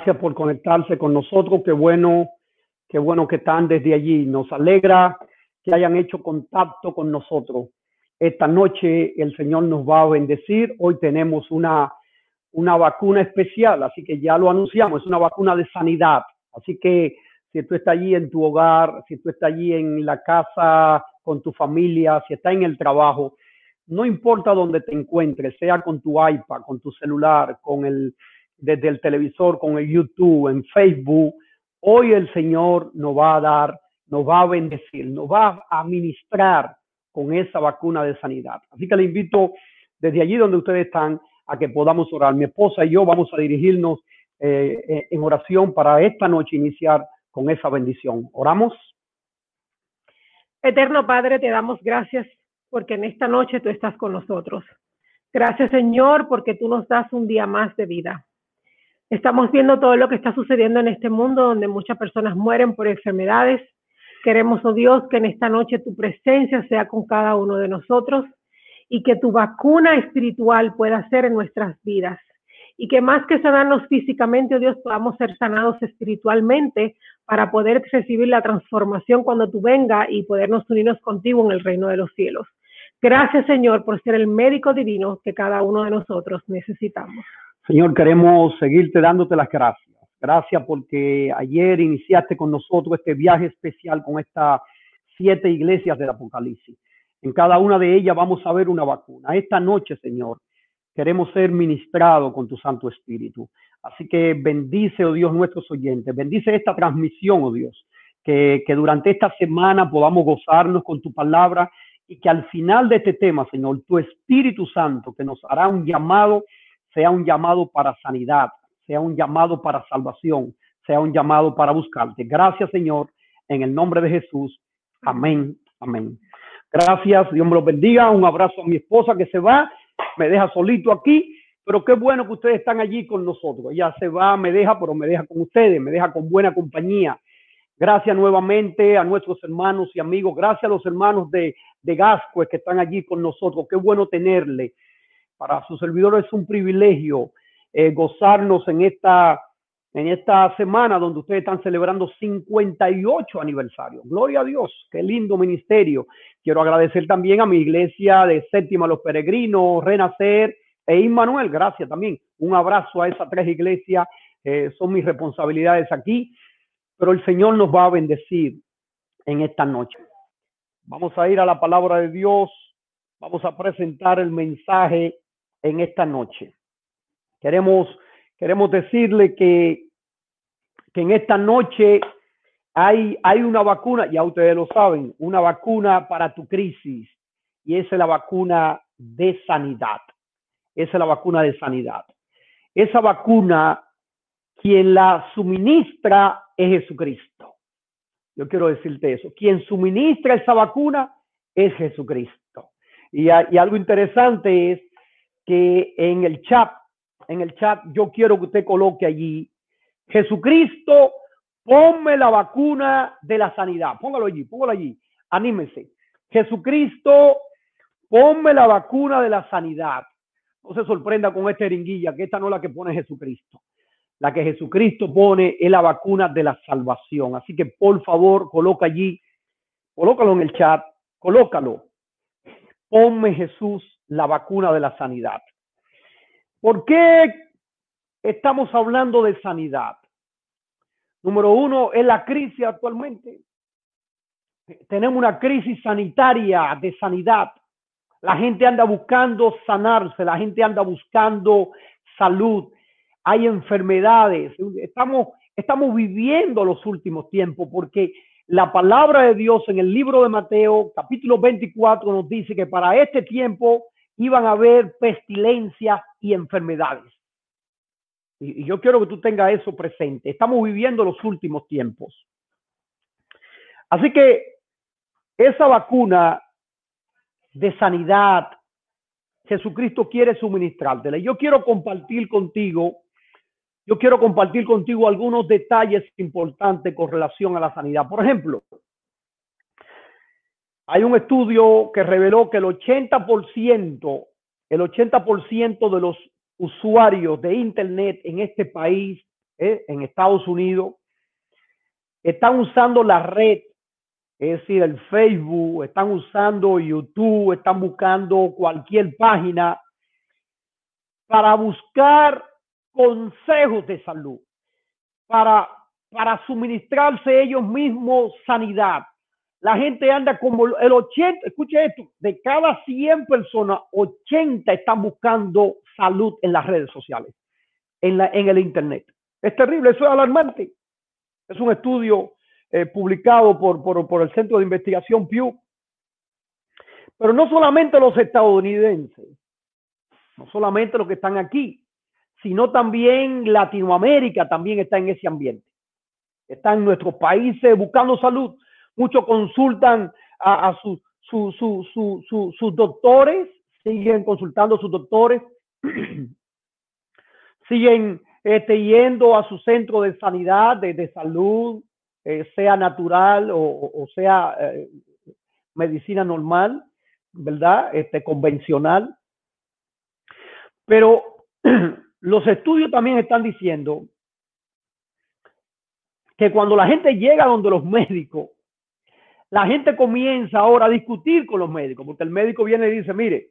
Gracias por conectarse con nosotros. Qué bueno, qué bueno que están desde allí. Nos alegra que hayan hecho contacto con nosotros. Esta noche el Señor nos va a bendecir. Hoy tenemos una, una vacuna especial, así que ya lo anunciamos, es una vacuna de sanidad. Así que si tú estás allí en tu hogar, si tú estás allí en la casa con tu familia, si estás en el trabajo, no importa dónde te encuentres, sea con tu iPad, con tu celular, con el desde el televisor, con el YouTube, en Facebook, hoy el Señor nos va a dar, nos va a bendecir, nos va a administrar con esa vacuna de sanidad. Así que le invito desde allí donde ustedes están a que podamos orar. Mi esposa y yo vamos a dirigirnos eh, eh, en oración para esta noche iniciar con esa bendición. ¿Oramos? Eterno Padre, te damos gracias porque en esta noche tú estás con nosotros. Gracias Señor porque tú nos das un día más de vida. Estamos viendo todo lo que está sucediendo en este mundo donde muchas personas mueren por enfermedades. Queremos, oh Dios, que en esta noche tu presencia sea con cada uno de nosotros y que tu vacuna espiritual pueda ser en nuestras vidas. Y que más que sanarnos físicamente, oh Dios, podamos ser sanados espiritualmente para poder recibir la transformación cuando tú venga y podernos unirnos contigo en el reino de los cielos. Gracias, Señor, por ser el médico divino que cada uno de nosotros necesitamos. Señor, queremos seguirte dándote las gracias. Gracias porque ayer iniciaste con nosotros este viaje especial con estas siete iglesias del Apocalipsis. En cada una de ellas vamos a ver una vacuna. Esta noche, Señor, queremos ser ministrados con tu Santo Espíritu. Así que bendice, oh Dios, nuestros oyentes. Bendice esta transmisión, oh Dios. Que, durante esta semana podamos gozarnos con tu palabra y que al final de este tema, Señor, tu Espíritu Santo, que nos hará un llamado sea un llamado para sanidad, sea un llamado para salvación, sea un llamado para buscarte. Gracias, Señor, en el nombre de Jesús. Amén, amén. Gracias, Dios me los bendiga. Un abrazo a mi esposa que se va, me deja solito aquí, pero qué bueno que ustedes están allí con nosotros. Ella se va, me deja, pero me deja con ustedes, me deja con buena compañía. Gracias nuevamente a nuestros hermanos y amigos. Gracias a los hermanos de, de Gasco que están allí con nosotros. Qué bueno tenerle para su servidor es un privilegio eh, gozarnos en esta, en esta semana donde ustedes están celebrando 58 aniversarios. Gloria a Dios, qué lindo ministerio. Quiero agradecer también a mi iglesia de Séptima Los Peregrinos, Renacer e Immanuel. Gracias también. Un abrazo a esas tres iglesias. Eh, son mis responsabilidades aquí. Pero el Señor nos va a bendecir en esta noche. Vamos a ir a la palabra de Dios. Vamos a presentar el mensaje en esta noche. Queremos, queremos decirle que, que en esta noche hay, hay una vacuna, ya ustedes lo saben, una vacuna para tu crisis y esa es la vacuna de sanidad. Esa es la vacuna de sanidad. Esa vacuna, quien la suministra es Jesucristo. Yo quiero decirte eso. Quien suministra esa vacuna es Jesucristo. Y, y algo interesante es que en el chat, en el chat, yo quiero que usted coloque allí, Jesucristo, ponme la vacuna de la sanidad. Póngalo allí, póngalo allí. Anímese. Jesucristo, ponme la vacuna de la sanidad. No se sorprenda con esta eringuilla, que esta no es la que pone Jesucristo. La que Jesucristo pone es la vacuna de la salvación. Así que por favor, coloca allí, colócalo en el chat, colócalo. Ponme Jesús la vacuna de la sanidad. ¿Por qué estamos hablando de sanidad? Número uno, es la crisis actualmente. Tenemos una crisis sanitaria de sanidad. La gente anda buscando sanarse, la gente anda buscando salud. Hay enfermedades. Estamos, estamos viviendo los últimos tiempos porque la palabra de Dios en el libro de Mateo, capítulo 24, nos dice que para este tiempo iban a haber pestilencias y enfermedades. Y, yo quiero que tú tengas eso presente. Estamos viviendo los últimos tiempos. Así que esa vacuna de sanidad, Jesucristo quiere suministrártela. Yo quiero compartir contigo, yo quiero compartir contigo algunos detalles importantes con relación a la sanidad. Por ejemplo, hay un estudio que reveló que el 80%, el 80% de los usuarios de Internet en este país ¿eh? en Estados Unidos están usando la red, es decir, el Facebook, están usando YouTube, están buscando cualquier página para buscar consejos de salud, para, para suministrarse ellos mismos sanidad. La gente anda como el 80, escuche esto, de cada 100 personas, 80 están buscando salud en las redes sociales, en, la, en el Internet. Es terrible, eso es alarmante. Es un estudio eh, publicado por, por, por el Centro de Investigación Pew. Pero no solamente los estadounidenses, no solamente los que están aquí, sino también Latinoamérica también está en ese ambiente. Está en nuestros países buscando salud. Muchos consultan a, sus, doctores, siguen consultando a sus doctores, siguen este, yendo a su centro de sanidad, de, salud, eh, sea natural o, sea eh, medicina normal, ¿verdad? Este, convencional. Pero los estudios también están diciendo que cuando la gente llega donde los médicos, la gente comienza ahora a discutir con los médicos, porque el médico viene y dice, mire,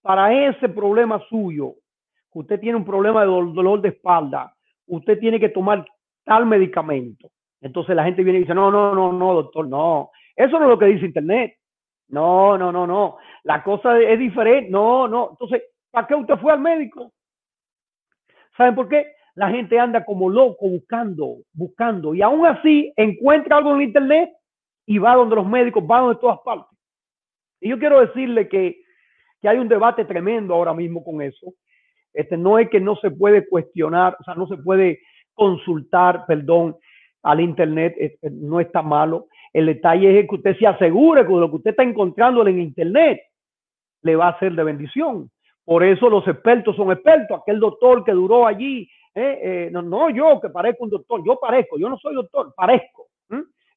para ese problema suyo, usted tiene un problema de dolor de espalda, usted tiene que tomar tal medicamento. Entonces la gente viene y dice, no, no, no, no, doctor, no. Eso no es lo que dice Internet. No, no, no, no. La cosa es diferente. No, no. Entonces, ¿Para qué usted fue al médico? ¿Saben por qué? La gente anda como loco buscando, buscando, y aún así encuentra algo en internet y va donde los médicos, van de todas partes. Y yo quiero decirle que, que hay un debate tremendo ahora mismo con eso. Este, no es que no se puede cuestionar, o sea, no se puede consultar, perdón, al internet, este, no está malo. El detalle es que usted se asegure que lo que usted está encontrando en internet le va a ser de bendición. Por eso los expertos son expertos. Aquel doctor que duró allí, eh, eh, no, no, yo que parezco un doctor, yo parezco, yo no soy doctor, parezco.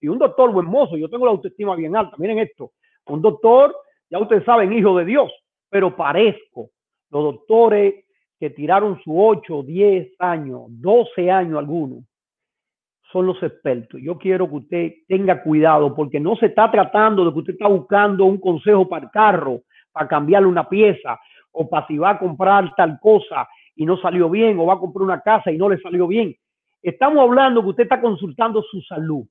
Y un doctor buen mozo, yo tengo la autoestima bien alta. Miren esto, un doctor, ya ustedes saben, hijo de Dios, pero parezco. Los doctores que tiraron su 8, 10 años, 12 años algunos, son los expertos. Yo quiero que usted tenga cuidado porque no se está tratando de que usted está buscando un consejo para el carro, para cambiarle una pieza, o para si va a comprar tal cosa y no salió bien, o va a comprar una casa y no le salió bien. Estamos hablando que usted está consultando su salud.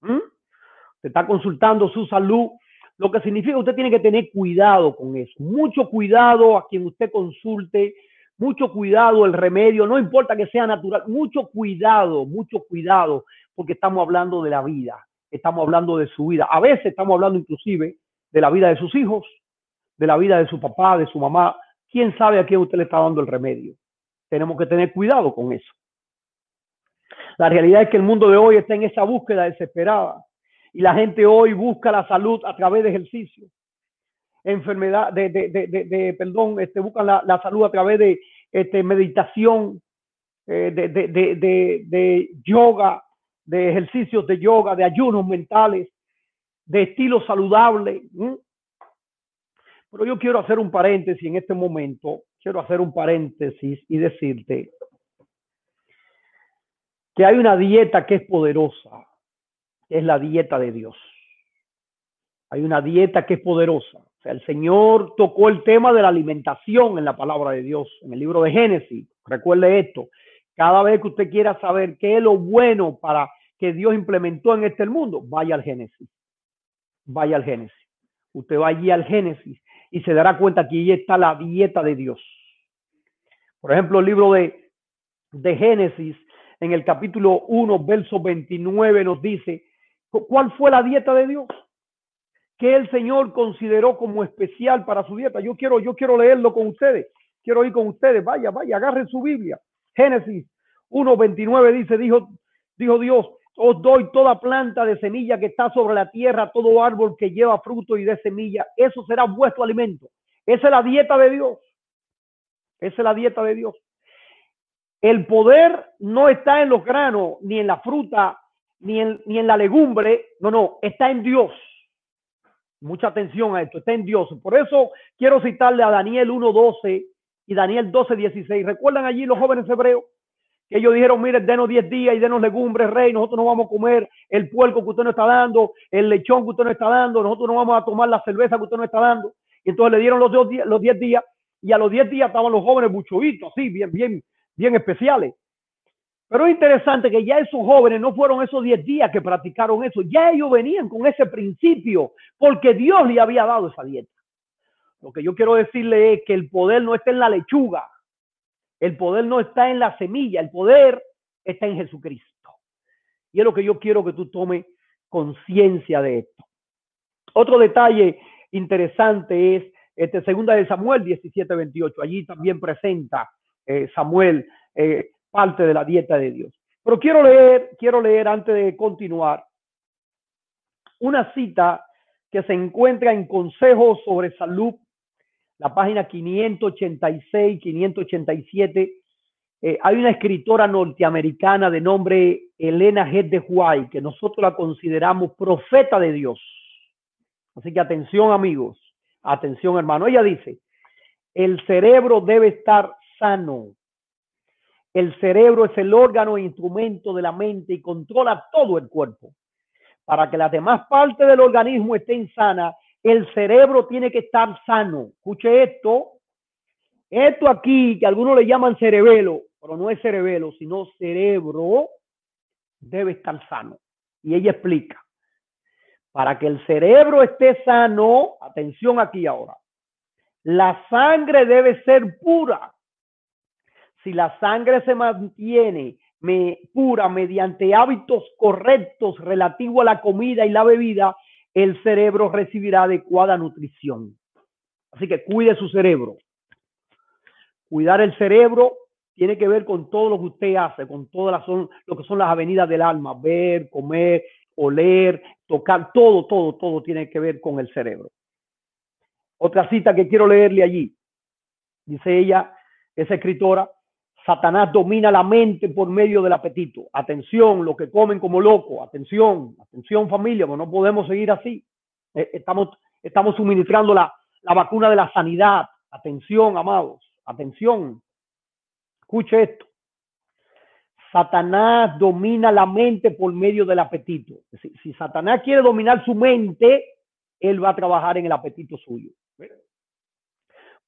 ¿Mm? Usted está consultando su salud, lo que significa que usted tiene que tener cuidado con eso. Mucho cuidado a quien usted consulte, mucho cuidado el remedio, no importa que sea natural, mucho cuidado, mucho cuidado, porque estamos hablando de la vida, estamos hablando de su vida. A veces estamos hablando inclusive de la vida de sus hijos, de la vida de su papá, de su mamá. ¿Quién sabe a quién usted le está dando el remedio? Tenemos que tener cuidado con eso. La realidad es que el mundo de hoy está en esa búsqueda desesperada y la gente hoy busca la salud a través de ejercicio, enfermedad, de, de, de, perdón, este, buscan la, salud a través de este, meditación, eh, de, yoga, de ejercicios de yoga, de ayunos mentales, de estilo saludable. Pero yo quiero hacer un paréntesis en este momento, quiero hacer un paréntesis y decirte que hay una dieta que es poderosa, que es la dieta de Dios. Hay una dieta que es poderosa. O sea, el Señor tocó el tema de la alimentación en la palabra de Dios, en el libro de Génesis. Recuerde esto. Cada vez que usted quiera saber qué es lo bueno para que Dios implementó en este mundo, vaya al Génesis. Vaya al Génesis. Usted va allí al Génesis y se dará cuenta que ahí está la dieta de Dios. Por ejemplo, el libro de, de Génesis, en el capítulo 1, verso 29, nos dice, ¿cuál fue la dieta de Dios? Que el Señor consideró como especial para su dieta. Yo quiero, yo quiero leerlo con ustedes. Quiero ir con ustedes. Vaya, vaya, agarren su Biblia. Génesis 1, 29 dice, dijo, dijo Dios, os doy toda planta de semilla que está sobre la tierra, todo árbol que lleva fruto y de semilla. Eso será vuestro alimento. Esa es la dieta de Dios. Esa es la dieta de Dios. El poder no está en los granos, ni en la fruta, ni en, ni en la legumbre. No, no, está en Dios. Mucha atención a esto, está en Dios. Por eso quiero citarle a Daniel 1.12 y Daniel 12.16. ¿Recuerdan allí los jóvenes hebreos? que ellos dijeron, mire, denos 10 días y denos legumbres, rey, nosotros no vamos a comer el puerco que usted nos está dando, el lechón que usted nos está dando, nosotros no vamos a tomar la cerveza que usted nos está dando. Y entonces le dieron los, dos días, los 10 días y a los 10 días estaban los jóvenes buchoitos, así, bien, bien, bien especiales. Pero es interesante que ya esos jóvenes no fueron esos 10 días que practicaron eso, ya ellos venían con ese principio, porque Dios le había dado esa dieta. Lo que yo quiero decirle es que el poder no está en la lechuga, el poder no está en la semilla, el poder está en Jesucristo. Y es lo que yo quiero que tú tomes conciencia de esto. Otro detalle interesante es este, segunda de Samuel 17, 28. Allí también presenta eh, Samuel eh, parte de la dieta de Dios. Pero quiero leer, quiero leer antes de continuar una cita que se encuentra en Consejos sobre Salud la página 586, 587, eh, hay una escritora norteamericana de nombre Elena G. de White, que nosotros la consideramos profeta de Dios. Así que atención amigos, atención hermano. Ella dice, el cerebro debe estar sano. El cerebro es el órgano e instrumento de la mente y controla todo el cuerpo. Para que las demás partes del organismo estén sanas, el cerebro tiene que estar sano. Escuche esto. Esto aquí, que algunos le llaman cerebelo, pero no es cerebelo, sino cerebro, debe estar sano. Y ella explica, para que el cerebro esté sano, atención aquí ahora, la sangre debe ser pura. Si la sangre se mantiene me, pura mediante hábitos correctos relativos a la comida y la bebida, el cerebro recibirá adecuada nutrición. Así que cuide su cerebro. Cuidar el cerebro tiene que ver con todo lo que usted hace, con todas las lo que son las avenidas del alma, ver, comer, oler, tocar, todo, todo, todo tiene que ver con el cerebro. Otra cita que quiero leerle allí. Dice ella, esa escritora, Satanás domina la mente por medio del apetito. Atención, lo que comen como loco. Atención, atención familia, porque no podemos seguir así. Eh, estamos, estamos suministrando la, la vacuna de la sanidad. Atención, amados, atención. Escuche esto. Satanás domina la mente por medio del apetito. Si, Satanás quiere dominar su mente, él va a trabajar en el apetito suyo.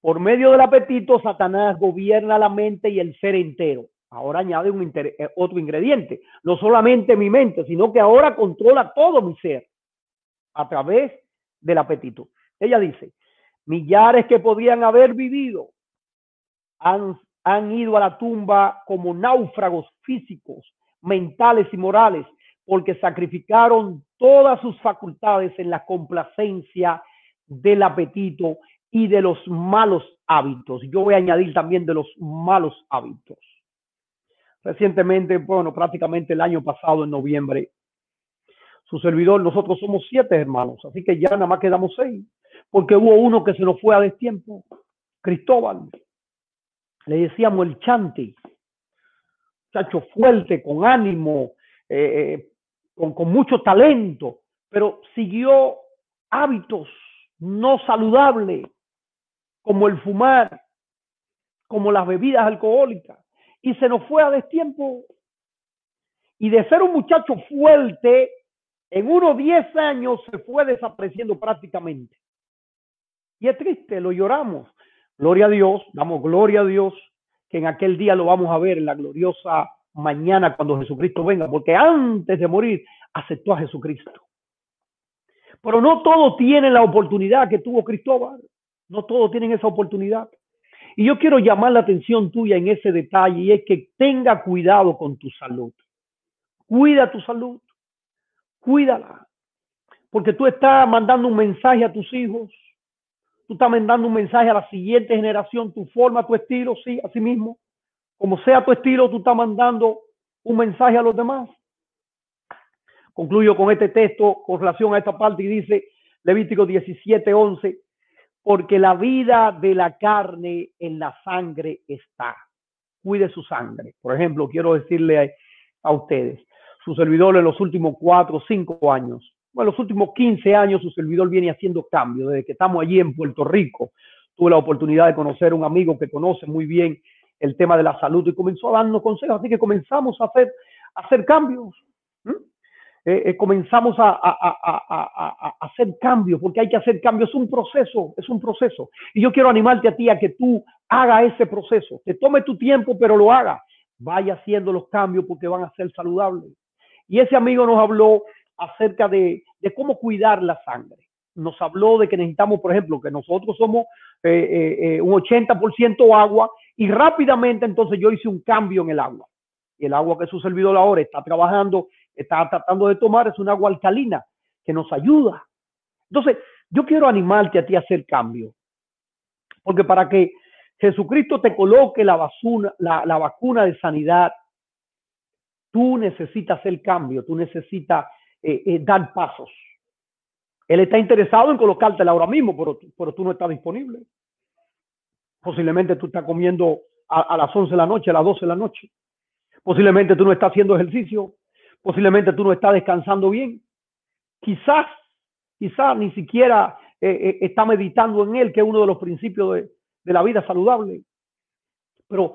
Por medio del apetito, Satanás gobierna la mente y el ser entero. Ahora añade un eh, otro ingrediente. No solamente mi mente, sino que ahora controla todo mi ser a través del apetito. Ella dice, millares que podían haber vivido han ido a la tumba como náufragos físicos, mentales y morales, porque sacrificaron todas sus facultades en la complacencia del apetito y de los malos hábitos. Yo voy a añadir también de los malos hábitos. Recientemente, bueno, prácticamente el año pasado, en noviembre, su servidor, nosotros somos siete hermanos, así que ya nada más quedamos seis, porque hubo uno que se nos fue a destiempo, Cristóbal. Le decíamos el chanti, muchacho fuerte, con ánimo, eh, eh, con, con mucho talento, pero siguió hábitos no saludables como el fumar, como las bebidas alcohólicas. Y se nos fue a destiempo. Y de ser un muchacho fuerte, en unos 10 años se fue desapareciendo prácticamente. Y es triste, lo lloramos. Gloria a Dios, damos gloria a Dios, que en aquel día lo vamos a ver en la gloriosa mañana cuando Jesucristo venga, porque antes de morir aceptó a Jesucristo. Pero no todos tienen la oportunidad que tuvo Cristóbal. No todos tienen esa oportunidad. Y yo quiero llamar la atención tuya en ese detalle y es que tenga cuidado con tu salud. Cuida tu salud. Cuídala. Porque tú estás mandando un mensaje a tus hijos. Tú estás mandando un mensaje a la siguiente generación. Tu forma, tu estilo, sí, así mismo. Como sea tu estilo, tú estás mandando un mensaje a los demás. Concluyo con este texto con relación a esta parte y dice Levítico 17, 11 porque la vida de la carne en la sangre está. Cuide su sangre. Por ejemplo, quiero decirle a, ustedes, su servidor en los últimos cuatro o cinco años, bueno, los últimos 15 años su servidor viene haciendo cambios. Desde que estamos allí en Puerto Rico, tuve la oportunidad de conocer un amigo que conoce muy bien el tema de la salud y comenzó a darnos consejos. Así que comenzamos a hacer, a hacer cambios. Eh, eh, comenzamos a, hacer cambios, porque hay que hacer cambios. Es un proceso, es un proceso. Y yo quiero animarte a ti a que tú hagas ese proceso. Te tome tu tiempo, pero lo haga. Vaya haciendo los cambios porque van a ser saludables. Y ese amigo nos habló acerca de, cómo cuidar la sangre. Nos habló de que necesitamos, por ejemplo, que nosotros somos eh, un 80% agua y rápidamente entonces yo hice un cambio en el agua. Y el agua que su servidor ahora está trabajando está tratando de tomar es un agua alcalina que nos ayuda. Entonces, yo quiero animarte a ti a hacer cambio. Porque para que Jesucristo te coloque la, basuna, la, vacuna de sanidad, tú necesitas hacer cambio, tú necesitas eh, eh, dar pasos. Él está interesado en colocártela ahora mismo, pero, pero tú no estás disponible. Posiblemente tú estás comiendo a, las 11 de la noche, a las 12 de la noche. Posiblemente tú no estás haciendo ejercicio posiblemente tú no estás descansando bien. Quizás, quizás ni siquiera eh, eh, está meditando en él, que es uno de los principios de, la vida saludable. Pero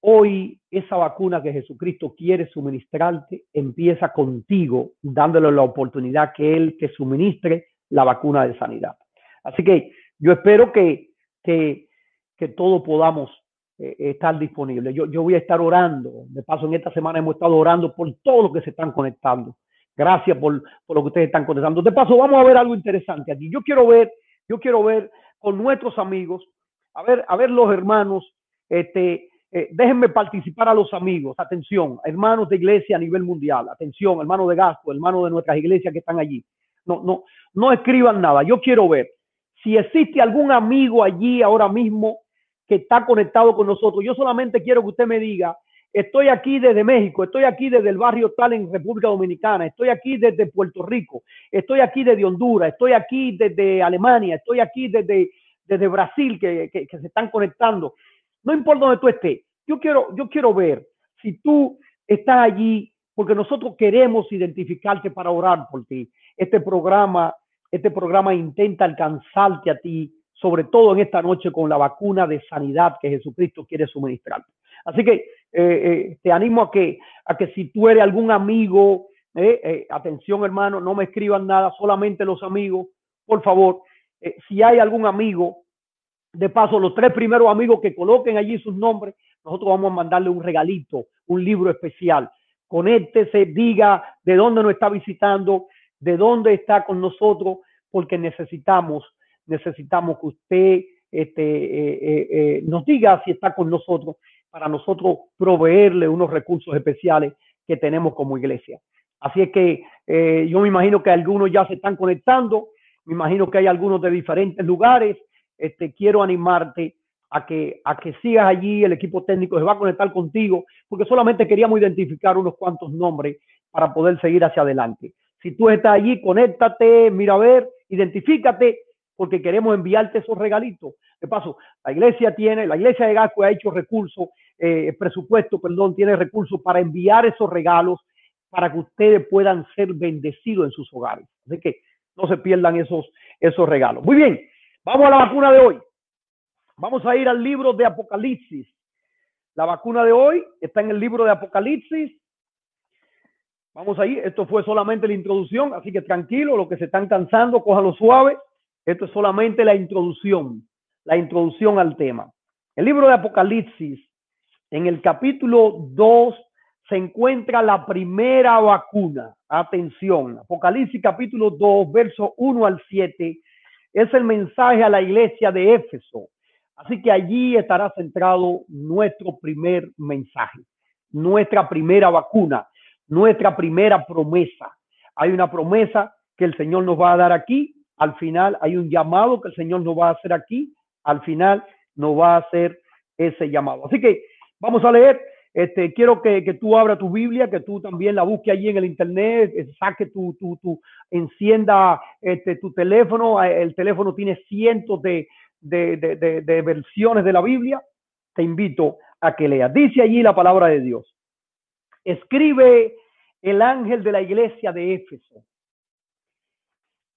hoy esa vacuna que Jesucristo quiere suministrarte empieza contigo, dándole la oportunidad que Él te suministre la vacuna de sanidad. Así que yo espero que, que, que todos podamos estar disponible. Yo, yo voy a estar orando. De paso, en esta semana hemos estado orando por todos los que se están conectando. Gracias por, por lo que ustedes están conectando. De paso, vamos a ver algo interesante aquí. Yo quiero ver, yo quiero ver con nuestros amigos, a ver, a ver los hermanos, este, eh, déjenme participar a los amigos, atención, hermanos de iglesia a nivel mundial, atención, hermanos de gasto, hermanos de nuestras iglesias que están allí. No, no, no escriban nada. Yo quiero ver si existe algún amigo allí ahora mismo que está conectado con nosotros. Yo solamente quiero que usted me diga, estoy aquí desde México, estoy aquí desde el barrio tal en República Dominicana, estoy aquí desde Puerto Rico, estoy aquí desde Honduras, estoy aquí desde Alemania, estoy aquí desde, desde Brasil que, que, se están conectando. No importa donde tú estés, yo quiero, yo quiero ver si tú estás allí porque nosotros queremos identificarte para orar por ti. Este programa, este programa intenta alcanzarte a ti sobre todo en esta noche con la vacuna de sanidad que Jesucristo quiere suministrar. Así que eh, eh, te animo a que, a que si tú eres algún amigo, eh, atención hermano, no me escriban nada, solamente los amigos, por favor, si hay algún amigo, de paso, los tres primeros amigos que coloquen allí sus nombres, nosotros vamos a mandarle un regalito, un libro especial. Conéctese, diga de dónde nos está visitando, de dónde está con nosotros, porque necesitamos necesitamos que usted este, eh, eh, eh, nos diga si está con nosotros para nosotros proveerle unos recursos especiales que tenemos como iglesia. Así es que yo me imagino que algunos ya se están conectando, me imagino que hay algunos de diferentes lugares. Este, quiero animarte a que, a que sigas allí, el equipo técnico se va a conectar contigo, porque solamente queríamos identificar unos cuantos nombres para poder seguir hacia adelante. Si tú estás allí, conéctate, mira a ver, identifícate porque queremos enviarte esos regalitos. De paso, la iglesia tiene, la iglesia de Gasco ha hecho recursos, eh, presupuesto, perdón, tiene recursos para enviar esos regalos para que ustedes puedan ser bendecidos en sus hogares. Así que no se pierdan esos, esos regalos. Muy bien, vamos a la vacuna de hoy. Vamos a ir al libro de Apocalipsis. La vacuna de hoy está en el libro de Apocalipsis. Vamos a ir. Esto fue solamente la introducción, así que tranquilo, los que se están cansando, cójanlo suave. Esto es solamente la introducción, la introducción al tema. El libro de Apocalipsis, en el capítulo 2, se encuentra la primera vacuna. Atención, Apocalipsis capítulo 2, verso 1 al 7, es el mensaje a la iglesia de Éfeso. Así que allí estará centrado nuestro primer mensaje, nuestra primera vacuna, nuestra primera promesa. Hay una promesa que el Señor nos va a dar aquí al final hay un llamado que el Señor nos va a hacer aquí, al final nos va a hacer ese llamado. Así que vamos a leer. Este, quiero que, tú abras tu Biblia, que tú también la busques allí en el internet, eh, saque tu, tu, tu encienda este, tu teléfono. Eh, el teléfono tiene cientos de, de, de, de versiones de la Biblia. Te invito a que leas. Dice allí la palabra de Dios. Escribe el ángel de la iglesia de Éfeso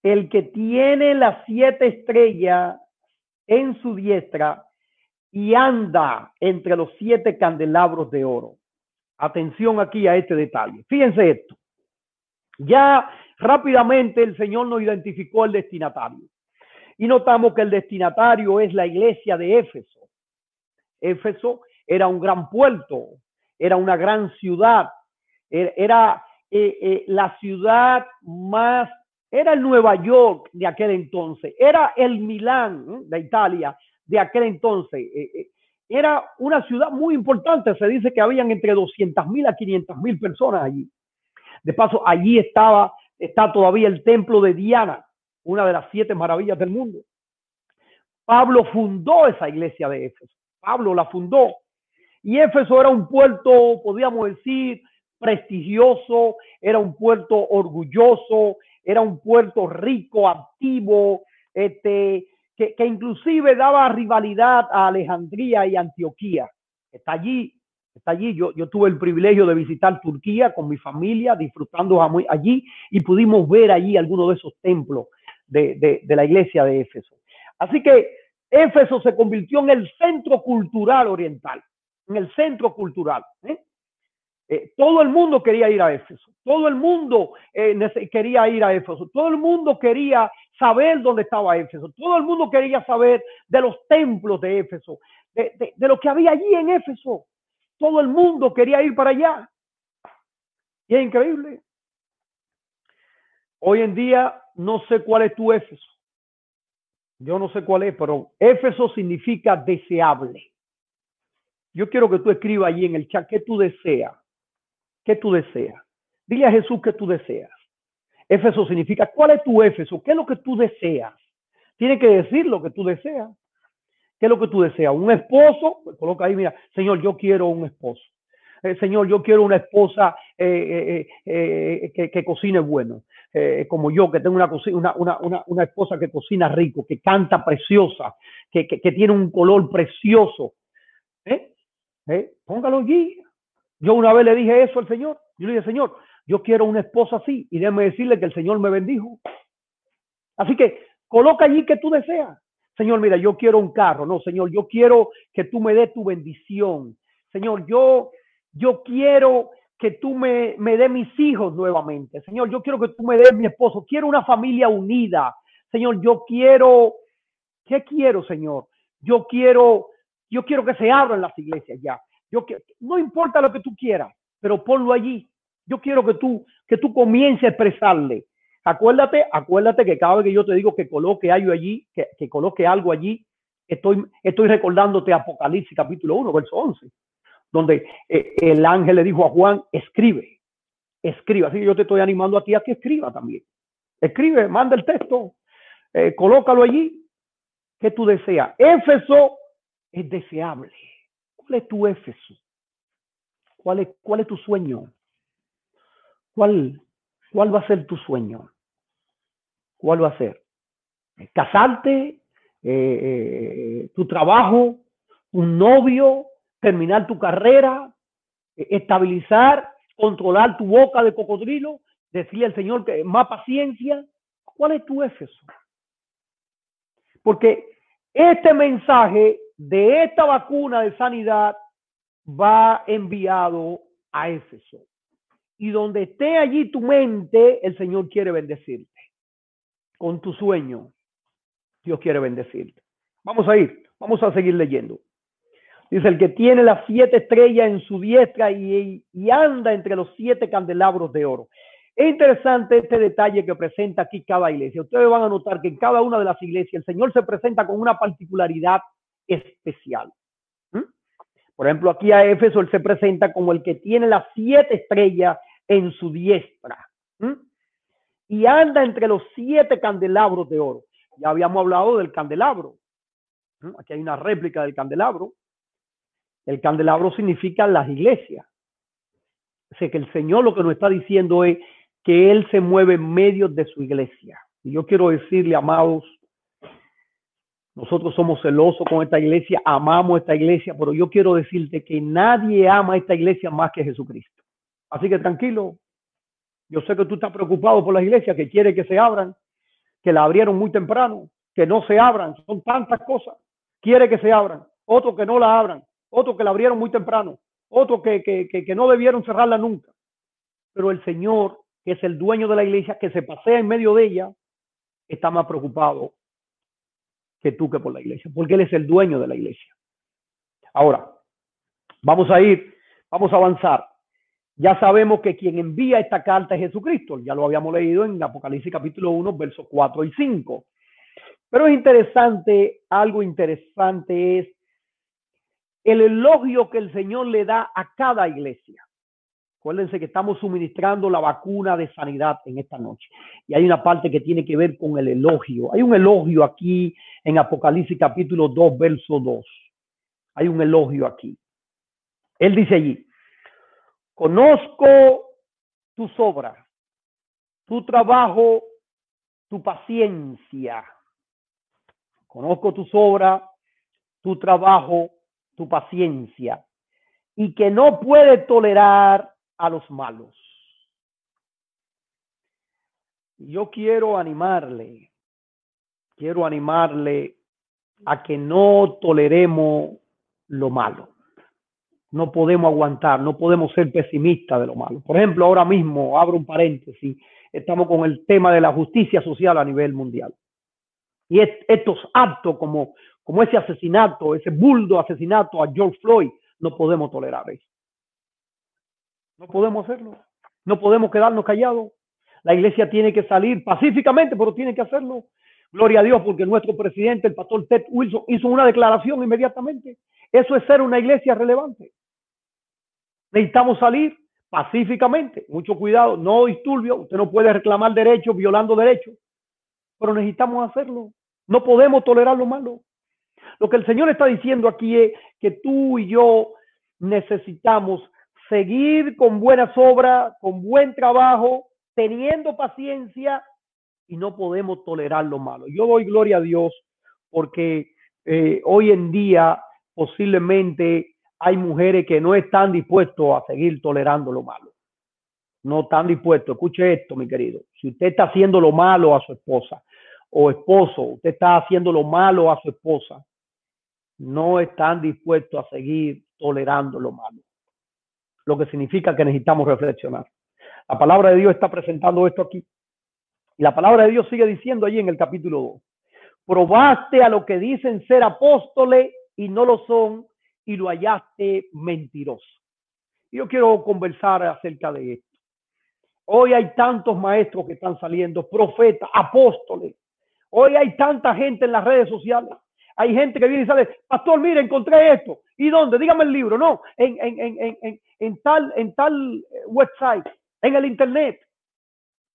el que tiene las siete estrellas en su diestra y anda entre los siete candelabros de oro. Atención aquí a este detalle. Fíjense esto. Ya rápidamente el Señor nos identificó el destinatario. Y notamos que el destinatario es la iglesia de Éfeso. Éfeso era un gran puerto, era una gran ciudad, era, eh, eh, la ciudad más, era el Nueva York de aquel entonces, era el Milán de Italia de aquel entonces. Eh, era una ciudad muy importante, se dice que habían entre 200 mil a 500 mil personas allí. De paso, allí estaba, está todavía el templo de Diana, una de las siete maravillas del mundo. Pablo fundó esa iglesia de Éfeso. Pablo la fundó. Y Éfeso era un puerto, podríamos decir, prestigioso, era un puerto orgulloso, era un puerto rico, activo, este, que, que inclusive daba rivalidad a Alejandría y Antioquía. Está allí, está allí. Yo, yo tuve el privilegio de visitar Turquía con mi familia, disfrutando allí y pudimos ver allí algunos de esos templos de, de, de la iglesia de Éfeso. Así que Éfeso se convirtió en el centro cultural oriental, en el centro cultural. ¿eh? Eh, todo el mundo quería ir a Éfeso, todo el mundo eh, quería ir a Éfeso, todo el mundo quería saber dónde estaba Éfeso, todo el mundo quería saber de los templos de Éfeso, de, de lo que había allí en Éfeso. Todo el mundo quería ir para allá. Y es increíble. Hoy en día no sé cuál es tu Éfeso. Yo no sé cuál es, pero Éfeso significa deseable. Yo quiero que tú escribas allí en el chat qué tú deseas. ¿Qué tú deseas? Dile a Jesús que tú deseas. Éfeso significa, ¿cuál es tu Éfeso? ¿Qué es lo que tú deseas? Tienes que decir lo que tú deseas. ¿Qué es lo que tú deseas? ¿Un esposo? Pues coloca ahí, mira, Señor, yo quiero un esposo. Eh, señor, yo quiero una esposa eh, eh, que, cocine bueno, como yo, que tengo una, una, una, una, esposa que cocina rico, que canta preciosa, que, que, que tiene un color precioso. Póngalo allí. Yo una vez le dije eso al Señor. Yo le dije, Señor, yo quiero una esposa así. Y déjeme decirle que el Señor me bendijo. Así que coloca allí que tú deseas. Señor, mira, yo quiero un carro. No, Señor, yo quiero que tú me des tu bendición. Señor, yo yo quiero que tú me, me des mis hijos nuevamente. Señor, yo quiero que tú me des mi esposo. Quiero una familia unida. Señor, yo quiero, ¿qué quiero, Señor? Yo quiero, yo quiero que se abran las iglesias ya. Yo no importa lo que tú quieras, pero ponlo allí. Yo quiero que tú, que tú comiences a expresarle. Acuérdate, acuérdate que cada vez que yo te digo que coloque algo allí, que, que coloque algo allí, estoy, estoy recordándote Apocalipsis capítulo 1, verso 11 donde eh, el ángel le dijo a Juan, escribe, escribe. Así que yo te estoy animando a ti a que escriba también. Escribe, manda el texto, eh, colócalo allí, que tú deseas. Éfeso es deseable. ¿Cuál es tu Éfeso? ¿Cuál es, tu sueño? ¿Cuál, ¿Cuál va a ser tu sueño? ¿Cuál va a ser? ¿Casarte? Eh, ¿Tu trabajo? ¿Un novio? terminar tu carrera, eh, estabilizar, controlar tu boca de cocodrilo, decirle al Señor que más paciencia. ¿Cuál es tu Éfeso? Porque este mensaje de esta vacuna de sanidad va enviado a Éfeso. Y donde esté allí tu mente, el Señor quiere bendecirte. Con tu sueño, Dios quiere bendecirte. Vamos a ir, vamos a seguir leyendo. Dice, el que tiene las siete estrellas en su diestra y, y, anda entre los siete candelabros de oro. Es interesante este detalle que presenta aquí cada iglesia. Ustedes van a notar que en cada una de las iglesias el Señor se presenta con una particularidad especial. Por ejemplo, aquí a Éfeso él se presenta como el que tiene las siete estrellas en su diestra. Y anda entre los siete candelabros de oro. Ya habíamos hablado del candelabro. Aquí hay una réplica del candelabro. El candelabro significa las iglesias. O sea que el Señor lo que nos está diciendo es que Él se mueve en medio de su iglesia. Y yo quiero decirle, amados, nosotros somos celosos con esta iglesia, amamos esta iglesia, pero yo quiero decirte que nadie ama esta iglesia más que Jesucristo. Así que tranquilo, yo sé que tú estás preocupado por las iglesias que quiere que se abran, que la abrieron muy temprano, que no se abran, son tantas cosas, quiere que se abran. otros que no la abran, otros que la abrieron muy temprano, otros que, que, que, no debieron cerrarla nunca. Pero el Señor, que es el dueño de la iglesia, que se pasea en medio de ella, está más preocupado que tú que por la iglesia, porque Él es el dueño de la iglesia. Ahora, vamos a ir, vamos a avanzar. Ya sabemos que quien envía esta carta es Jesucristo, ya lo habíamos leído en Apocalipsis capítulo 1, versos 4 y 5. Pero es interesante, algo interesante es el elogio que el Señor le da a cada iglesia. Acuérdense que estamos suministrando la vacuna de sanidad en esta noche. Y hay una parte que tiene que ver con el elogio. Hay un elogio aquí en Apocalipsis capítulo 2, verso 2. Hay un elogio aquí. Él dice allí, conozco tus obras, tu trabajo, tu paciencia Conozco tus obras, tu trabajo, tu paciencia, y que no puede tolerar a los malos. Yo quiero animarle, quiero animarle a que no toleremos lo malo. No podemos aguantar, no podemos ser pesimistas de lo malo. Por ejemplo, ahora mismo, abro un paréntesis, estamos con el tema de la justicia social a nivel mundial. Y estos actos como, como ese asesinato, ese buldo asesinato a George Floyd, no podemos tolerar eso. No podemos hacerlo. No podemos quedarnos callados. La iglesia tiene que salir pacíficamente, pero tiene que hacerlo. Gloria a Dios, porque nuestro presidente, el pastor Ted Wilson, hizo una declaración inmediatamente. Eso es ser una iglesia relevante. Necesitamos salir pacíficamente. Mucho cuidado, no disturbio. Usted no puede reclamar derechos violando derechos, pero necesitamos hacerlo. No podemos tolerar lo malo. Lo que el Señor está diciendo aquí es que tú y yo necesitamos seguir con buenas obras, con buen trabajo, teniendo paciencia y no podemos tolerar lo malo. Yo doy gloria a Dios porque eh, hoy en día posiblemente hay mujeres que no están dispuestas a seguir tolerando lo malo. No están dispuestos. Escuche esto, mi querido. Si usted está haciendo lo malo a su esposa, o esposo, usted está haciendo lo malo a su esposa, no están dispuestos a seguir tolerando lo malo. Lo que significa que necesitamos reflexionar. La palabra de Dios está presentando esto aquí. Y la palabra de Dios sigue diciendo allí en el capítulo 2. Probaste a lo que dicen ser apóstoles y no lo son y lo hallaste mentiroso. Yo quiero conversar acerca de esto. Hoy hay tantos maestros que están saliendo, profetas, apóstoles, Hoy hay tanta gente en las redes sociales. Hay gente que viene y sale, pastor, mire, encontré esto. ¿Y dónde? Dígame el libro. No, en, en, tal, en tal eh, website, en el internet.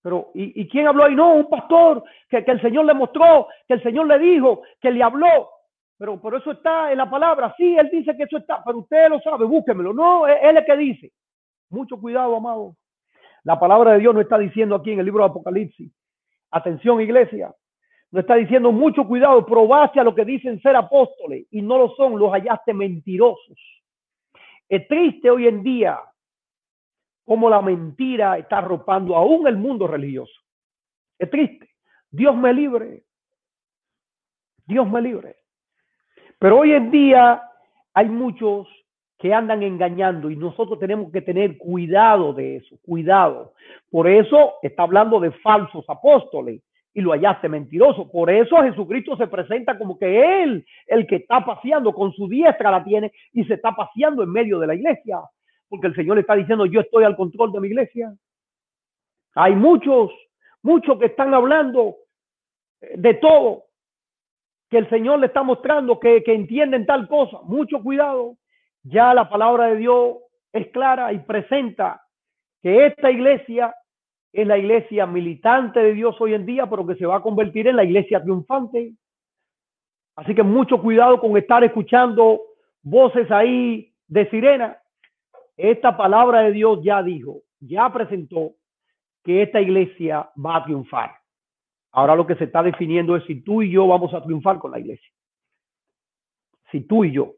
Pero, ¿y, quién habló ahí? No, un pastor que, el Señor le mostró, que el Señor le dijo, que le habló. Pero por eso está en la palabra. Sí, él dice que eso está, pero usted lo sabe, búsquemelo. No, él es el que dice. Mucho cuidado, amado. La palabra de Dios no está diciendo aquí en el libro de Apocalipsis. Atención, iglesia. Nos está diciendo mucho cuidado, probaste a lo que dicen ser apóstoles y no lo son, los hallaste mentirosos. Es triste hoy en día cómo la mentira está arropando aún el mundo religioso. Es triste. Dios me libre. Dios me libre. Pero hoy en día hay muchos que andan engañando y nosotros tenemos que tener cuidado de eso, cuidado. Por eso está hablando de falsos apóstoles y lo hallaste mentiroso. Por eso Jesucristo se presenta como que Él, el que está paseando con su diestra la tiene y se está paseando en medio de la iglesia. Porque el Señor está diciendo, yo estoy al control de mi iglesia. Hay muchos, muchos que están hablando de todo, que el Señor le está mostrando que, que entienden tal cosa. Mucho cuidado. Ya la palabra de Dios es clara y presenta que esta iglesia es la iglesia militante de Dios hoy en día, pero que se va a convertir en la iglesia triunfante. Así que mucho cuidado con estar escuchando voces ahí de sirena. Esta palabra de Dios ya dijo, ya presentó que esta iglesia va a triunfar. Ahora lo que se está definiendo es si tú y yo vamos a triunfar con la iglesia. Si tú y yo.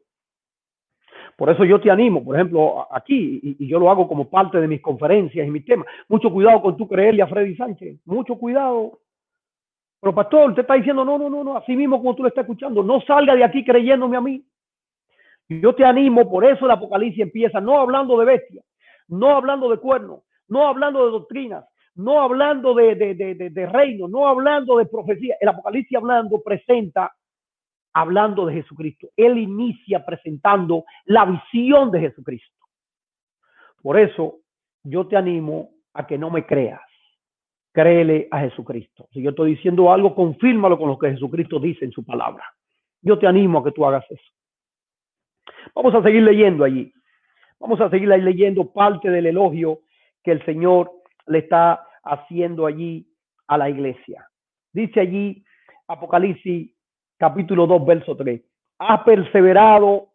Por eso yo te animo, por ejemplo, aquí, y, yo lo hago como parte de mis conferencias y mis temas. Mucho cuidado con tu creerle a Freddy Sánchez. Mucho cuidado. Pero pastor, usted está diciendo, no, no, no, no, así mismo como tú lo estás escuchando, no salga de aquí creyéndome a mí. Yo te animo, por eso el Apocalipsis empieza no hablando de bestias, no hablando de cuernos, no hablando de doctrinas, no hablando de, de, de, de, reino, no hablando de profecía. El Apocalipsis hablando presenta, hablando de Jesucristo. Él inicia presentando la visión de Jesucristo. Por eso yo te animo a que no me creas. Créele a Jesucristo. Si yo estoy diciendo algo, confírmalo con lo que Jesucristo dice en su palabra. Yo te animo a que tú hagas eso. Vamos a seguir leyendo allí. Vamos a seguir leyendo parte del elogio que el Señor le está haciendo allí a la iglesia. Dice allí Apocalipsis capítulo 2, verso 3. Has perseverado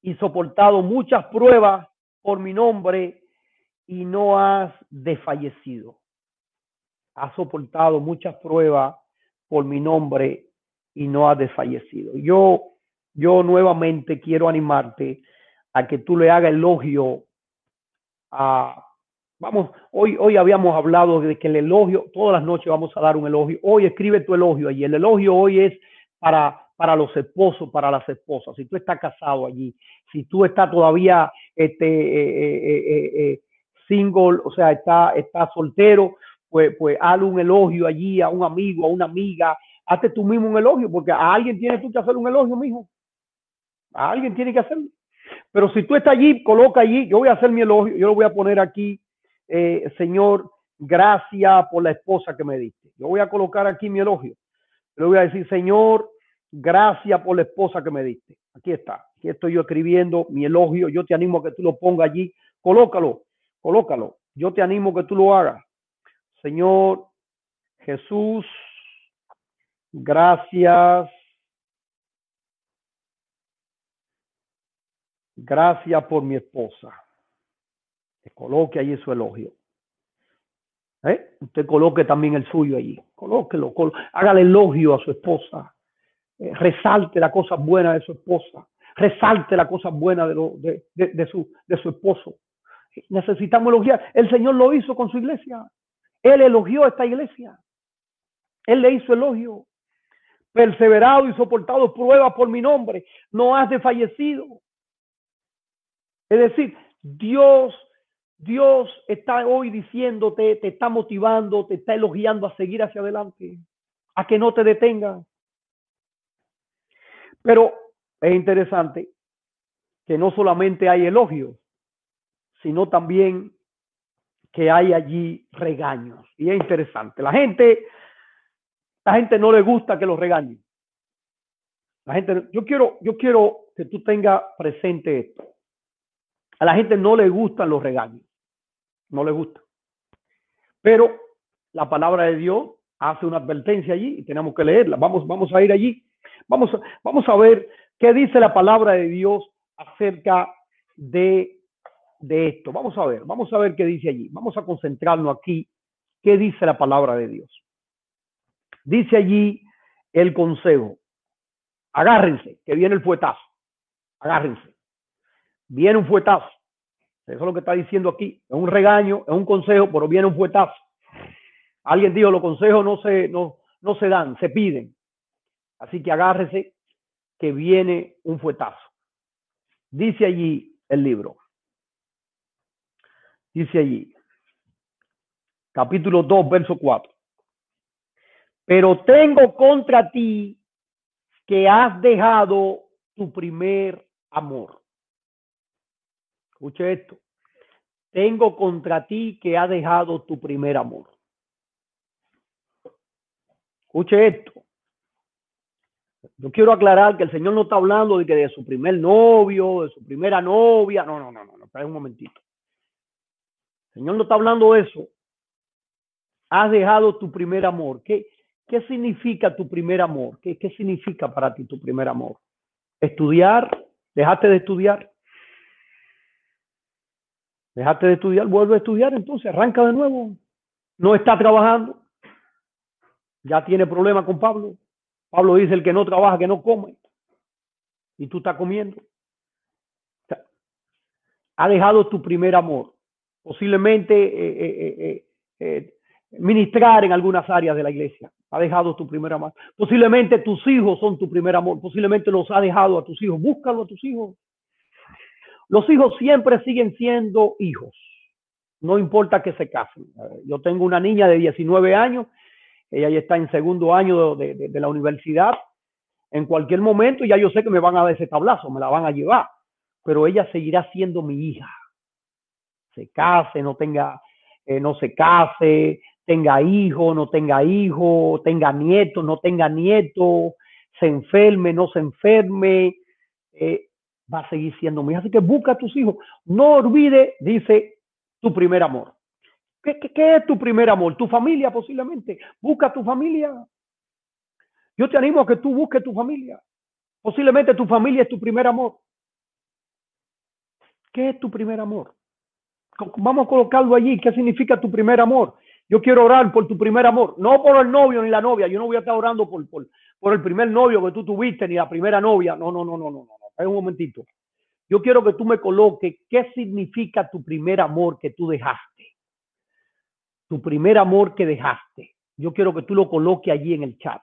y soportado muchas pruebas por mi nombre y no has desfallecido. Has soportado muchas pruebas por mi nombre y no has desfallecido. Yo, yo nuevamente quiero animarte a que tú le hagas elogio a, vamos, hoy, hoy habíamos hablado de que el elogio, todas las noches vamos a dar un elogio. Hoy escribe tu elogio allí. El elogio hoy es para, para los esposos, para las esposas. Si tú estás casado allí, si tú estás todavía este, eh, eh, eh, single, o sea, está, está soltero, pues, pues hazle un elogio allí a un amigo, a una amiga. Hazte tú mismo un elogio, porque a alguien tienes que hacer un elogio, mijo. A alguien tiene que hacerlo. Pero si tú estás allí, coloca allí, yo voy a hacer mi elogio, yo lo voy a poner aquí, eh, Señor, gracias por la esposa que me diste. Yo voy a colocar aquí mi elogio. Le voy a decir, Señor, gracias por la esposa que me diste. Aquí está, aquí estoy yo escribiendo mi elogio. Yo te animo a que tú lo pongas allí. Colócalo, colócalo. Yo te animo a que tú lo hagas. Señor Jesús, gracias Gracias por mi esposa. Que coloque allí su elogio. ¿Eh? Usted coloque también el suyo allí. Colóquelo. hágale elogio a su esposa. Eh, resalte las cosas buenas de su esposa. Resalte las cosas buenas de, de, de, su, de su esposo. Necesitamos elogiar. El Señor lo hizo con su iglesia. Él elogió a esta iglesia. Él le hizo elogio. Perseverado y soportado pruebas por mi nombre. No has desfallecido. Es decir, Dios, Dios está hoy diciéndote, te está motivando, te está elogiando a seguir hacia adelante, a que no te detengan. Pero es interesante que no solamente hay elogios, sino también que hay allí regaños. Y es interesante. La gente, la gente no le gusta que los regañen. La gente, yo quiero, yo quiero que tú tengas presente esto. A la gente no le gustan los regaños, no le gusta. Pero la palabra de Dios hace una advertencia allí y tenemos que leerla. Vamos, vamos a ir allí. Vamos, vamos a ver qué dice la palabra de Dios acerca de, de esto. Vamos a ver, vamos a ver qué dice allí. Vamos a concentrarnos aquí. ¿Qué dice la palabra de Dios? Dice allí el consejo. Agárrense, que viene el fuetazo. Agárrense viene un fuetazo. Eso es lo que está diciendo aquí. Es un regaño, es un consejo, pero viene un fuetazo. Alguien dijo, los consejos no se, no, no se dan, se piden. Así que agárrese que viene un fuetazo. Dice allí el libro. Dice allí, capítulo 2, verso 4. Pero tengo contra ti que has dejado tu primer amor. Escuche esto. Tengo contra ti que ha dejado tu primer amor. Escuche esto. Yo quiero aclarar que el Señor no está hablando de que de su primer novio, de su primera novia. No, no, no, no, no. Un momentito. El Señor no está hablando de eso. Has dejado tu primer amor. ¿Qué, qué significa tu primer amor? ¿Qué, ¿Qué significa para ti tu primer amor? ¿Estudiar? ¿Dejaste de estudiar? Dejaste de estudiar, vuelve a estudiar, entonces arranca de nuevo. No está trabajando. Ya tiene problema con Pablo. Pablo dice, el que no trabaja, que no come. Y tú estás comiendo. ha dejado tu primer amor. Posiblemente eh, eh, eh, ministrar en algunas áreas de la iglesia. ha dejado tu primer amor. Posiblemente tus hijos son tu primer amor, posiblemente los ha dejado a tus hijos. Búscalo a tus hijos. Los hijos siempre siguen siendo hijos, no importa que se casen. Yo tengo una niña de 19 años, ella ya está en segundo año de, la universidad. En cualquier momento ya yo sé que me van a dar ese tablazo, me la van a llevar, pero ella seguirá siendo mi hija. Se case, no tenga, eh, no se case, tenga hijo, no tenga hijo, tenga nieto, no tenga nieto, se enferme, no se enferme, eh, va a seguir siendo hija. Así que busca a tus hijos. No olvide, dice, tu primer amor. ¿Qué, es tu primer amor? Tu familia posiblemente. Busca tu familia. Yo te animo a que tú busques tu familia. Posiblemente tu familia es tu primer amor. ¿Qué es tu primer amor? Vamos a colocarlo allí. ¿Qué significa tu primer amor? Yo quiero orar por tu primer amor, no por el novio ni la novia. Yo no voy a estar orando por el primer novio que tú tuviste ni la primera novia. No, no, no, no, no, un momentito. Yo quiero que tú me coloques qué significa tu primer amor que tú dejaste. Tu primer amor que dejaste. Yo quiero que tú lo coloques allí en el chat.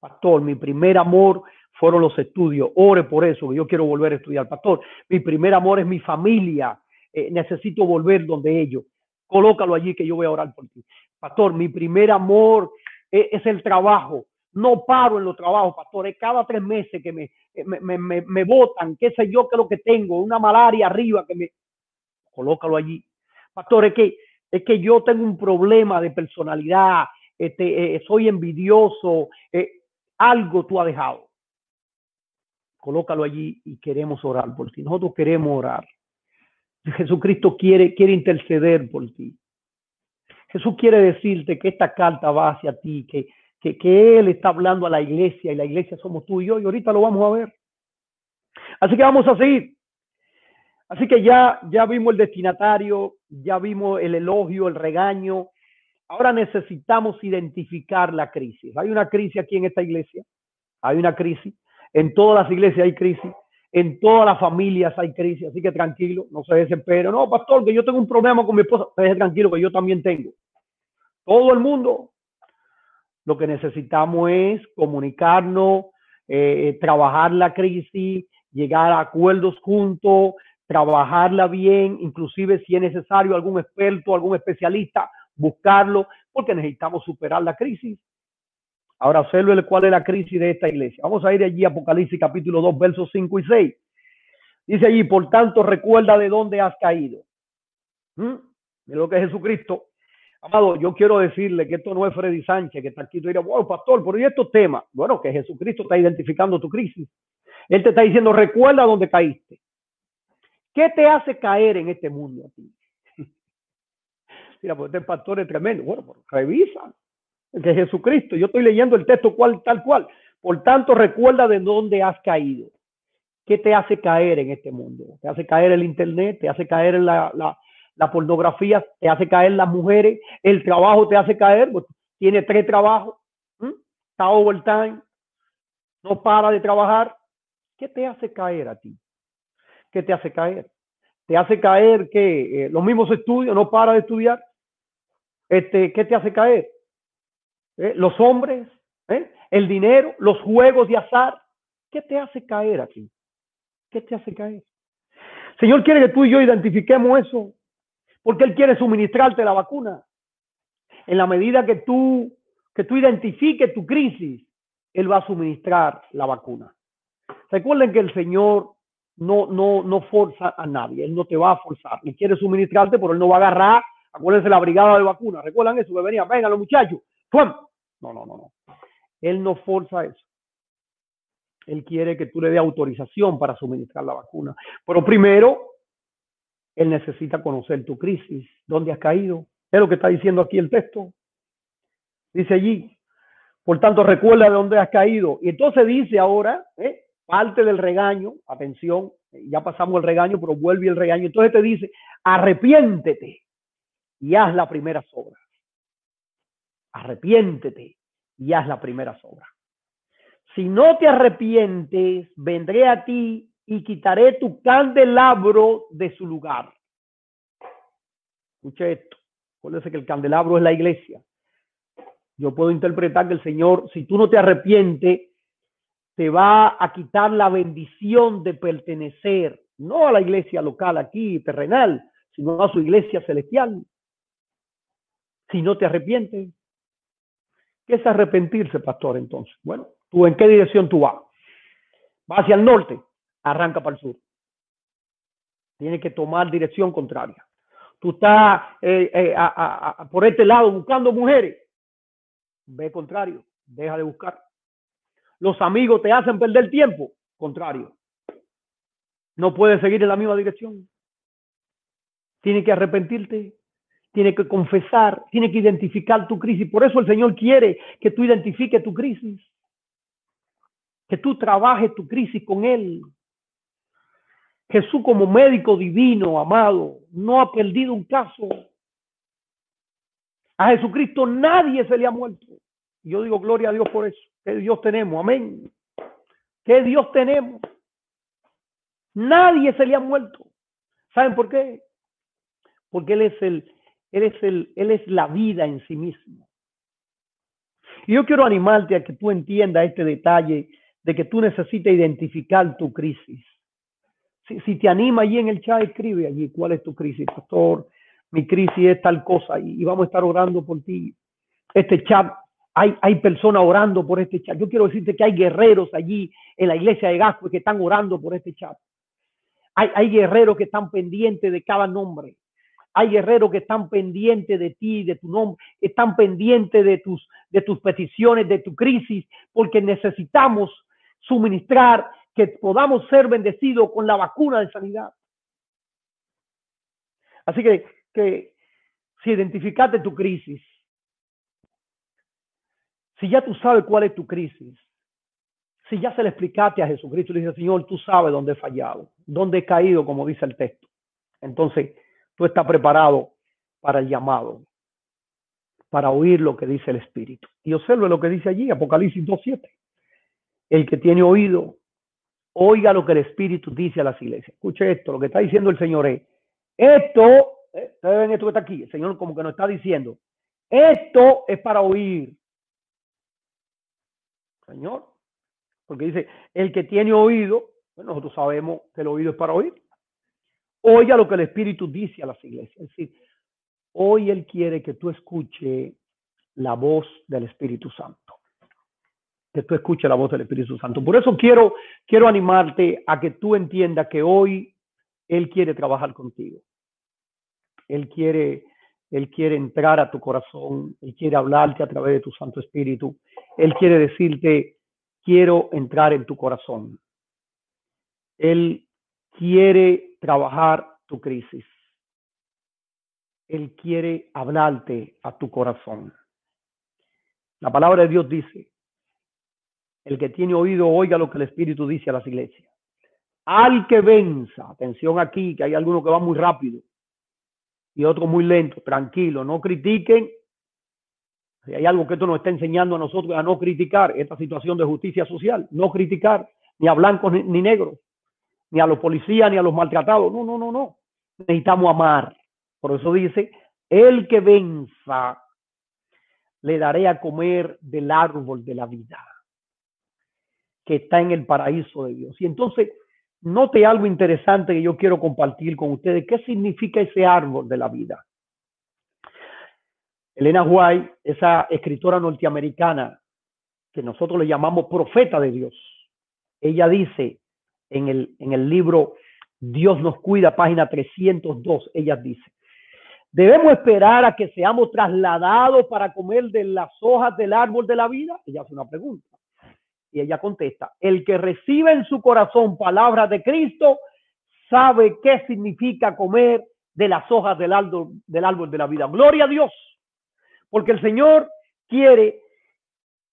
Pastor, mi primer amor fueron los estudios. Ore por eso, que yo quiero volver a estudiar. Pastor, mi primer amor es mi familia. Eh, necesito volver donde ellos. Colócalo allí que yo voy a orar por ti. Pastor, mi primer amor es, el trabajo. No paro en los trabajos, pastor. Es cada tres meses que me, me, me, me, botan, qué sé yo qué es lo que tengo, una malaria arriba que me... Colócalo allí. Pastor, es que, es que yo tengo un problema de personalidad, este, eh, soy envidioso, eh, algo tú has dejado. Colócalo allí y queremos orar por ti. Nosotros queremos orar. Jesucristo quiere, quiere interceder por ti. Jesús quiere decirte que esta carta va hacia ti, que, que, Él está hablando a la iglesia y la iglesia somos tú y yo y ahorita lo vamos a ver. Así que vamos a seguir. Así que ya, ya vimos el destinatario, ya vimos el elogio, el regaño. Ahora necesitamos identificar la crisis. Hay una crisis aquí en esta iglesia. Hay una crisis. En todas las iglesias hay crisis. En todas las familias hay crisis, así que tranquilo, no se desespere. No, pastor, que yo tengo un problema con mi esposa, tranquilo que yo también tengo. Todo el mundo. Lo que necesitamos es comunicarnos, eh, trabajar la crisis, llegar a acuerdos juntos, trabajarla bien, inclusive si es necesario algún experto, algún especialista, buscarlo, porque necesitamos superar la crisis. Ahora observe cuál es la crisis de esta iglesia. Vamos a ir allí, Apocalipsis capítulo 2, versos 5 y 6. Dice allí, por tanto, recuerda de dónde has caído. ¿Mm? De lo que es Jesucristo. Amado, yo quiero decirle que esto no es Freddy Sánchez que está aquí. Tú dirás, wow, pastor, pero ¿y estos temas? Bueno, que Jesucristo está identificando tu crisis. Él te está diciendo, recuerda dónde caíste. ¿Qué te hace caer en este mundo a ti? Mira, pues este pastor es tremendo. Bueno, pues revisa de Jesucristo. Yo estoy leyendo el texto cual, tal cual. Por tanto, recuerda de dónde has caído. ¿Qué te hace caer en este mundo? ¿Te hace caer el Internet? ¿Te hace caer la, la, la pornografía? ¿Te hace caer las mujeres? ¿El trabajo te hace caer? Pues, tiene tres trabajos. Está overtime. No para de trabajar. ¿Qué te hace caer a ti? ¿Qué te hace caer? ¿Te hace caer que eh, los mismos estudios, no para de estudiar? Este, ¿Qué te hace caer? ¿eh? los hombres, ¿eh? el dinero, los juegos de azar. ¿Qué te hace caer aquí? ¿Qué te hace caer? Señor quiere que tú y yo identifiquemos eso, porque Él quiere suministrarte la vacuna. En la medida que tú, que tú identifiques tu crisis, Él va a suministrar la vacuna. Recuerden que el Señor no, no, no forza a nadie, Él no te va a forzar, Él quiere suministrarte, pero Él no va a agarrar, acuérdense la brigada de vacuna, recuerdan eso, que venía, vengan los muchachos, no, no, no, no. Él no forza eso. Él quiere que tú le dé autorización para suministrar la vacuna. Pero primero, él necesita conocer tu crisis, dónde has caído. Es lo que está diciendo aquí el texto. Dice allí, por tanto, recuerda de dónde has caído. Y entonces dice ahora, ¿eh? parte del regaño, atención, ya pasamos el regaño, pero vuelve el regaño. Entonces te dice, arrepiéntete y haz la primera obra arrepiéntete y haz la primera obra. Si no te arrepientes, vendré a ti y quitaré tu candelabro de su lugar. Escuche esto. Acuérdese que el candelabro es la iglesia. Yo puedo interpretar que el Señor, si tú no te arrepientes, te va a quitar la bendición de pertenecer, no a la iglesia local aquí, terrenal, sino a su iglesia celestial. Si no te arrepientes. ¿Qué es arrepentirse, pastor, entonces? Bueno, ¿tú en qué dirección tú vas? ¿Vas hacia el norte? Arranca para el sur. Tienes que tomar dirección contraria. Tú estás eh, eh, por este lado buscando mujeres. Ve contrario. Deja de buscar. Los amigos te hacen perder tiempo. Contrario. No puedes seguir en la misma dirección. Tienes que arrepentirte tiene que confesar, tiene que identificar tu crisis. Por eso el Señor quiere que tú identifiques tu crisis, que tú trabajes tu crisis con Él. Jesús como médico divino, amado, no ha perdido un caso. A Jesucristo nadie se le ha muerto. Yo digo gloria a Dios por eso. Que Dios tenemos, amén. Que Dios tenemos. Nadie se le ha muerto. ¿Saben por qué? Porque Él es el, él es, el, él es la vida en sí mismo. Y yo quiero animarte a que tú entiendas este detalle de que tú necesitas identificar tu crisis. Si, te anima allí en el chat, escribe allí cuál es tu crisis, pastor. Mi crisis es tal cosa y, vamos a estar orando por ti. Este chat, hay, hay personas orando por este chat. Yo quiero decirte que hay guerreros allí en la iglesia de Gasco que están orando por este chat. Hay, hay guerreros que están pendientes de cada nombre. Hay guerreros que están pendientes de ti, de tu nombre, están pendientes de tus, de tus peticiones, de tu crisis, porque necesitamos suministrar que podamos ser bendecidos con la vacuna de sanidad. Así que, si identificaste tu crisis, si ya tú sabes cuál es tu crisis, si ya se le explicaste a Jesucristo, le dice, Señor, tú sabes dónde he fallado, dónde he caído, como dice el texto. Entonces, tú estás preparado para el llamado, para oír lo que dice el Espíritu. Y observe lo que dice allí, Apocalipsis 2.7. El que tiene oído, oiga lo que el Espíritu dice a las iglesias. Escuche esto, lo que está diciendo el Señor es, esto, eh, ustedes ven esto que está aquí, el Señor como que nos está diciendo, esto es para oír. Señor, porque dice, el que tiene oído, nosotros sabemos que el oído es para oír. Oiga lo que el Espíritu dice a las iglesias. Es decir, hoy Él quiere que tú escuche la voz del Espíritu Santo. Que tú escuches la voz del Espíritu Santo. Por eso quiero, quiero animarte a que tú entiendas que hoy Él quiere trabajar contigo. Él quiere, Él quiere entrar a tu corazón. Él quiere hablarte a través de tu Santo Espíritu. Él quiere decirte, quiero entrar en tu corazón. Él quiere trabajar tu crisis. Él quiere hablarte a tu corazón. La palabra de Dios dice, el que tiene oído oiga lo que el Espíritu dice a las iglesias. Al que venza, atención aquí, que hay algunos que van muy rápido y otros muy lento, tranquilo, no critiquen. Si hay algo que esto nos está enseñando a nosotros a no criticar esta situación de justicia social, no criticar ni a blancos ni, ni negros, ni a los policías, ni a los maltratados. No, no, no, no. Necesitamos amar. Por eso dice, el que venza, le daré a comer del árbol de la vida, que está en el paraíso de Dios. Y entonces, note algo interesante que yo quiero compartir con ustedes. ¿Qué significa ese árbol de la vida? Elena White, esa escritora norteamericana que nosotros le llamamos profeta de Dios, ella dice, en el, en el libro Dios nos cuida, página 302, ella dice, debemos esperar a que seamos trasladados para comer de las hojas del árbol de la vida. Ella hace una pregunta. Y ella contesta, el que recibe en su corazón palabras de Cristo sabe qué significa comer de las hojas del árbol, del árbol de la vida. Gloria a Dios, porque el Señor quiere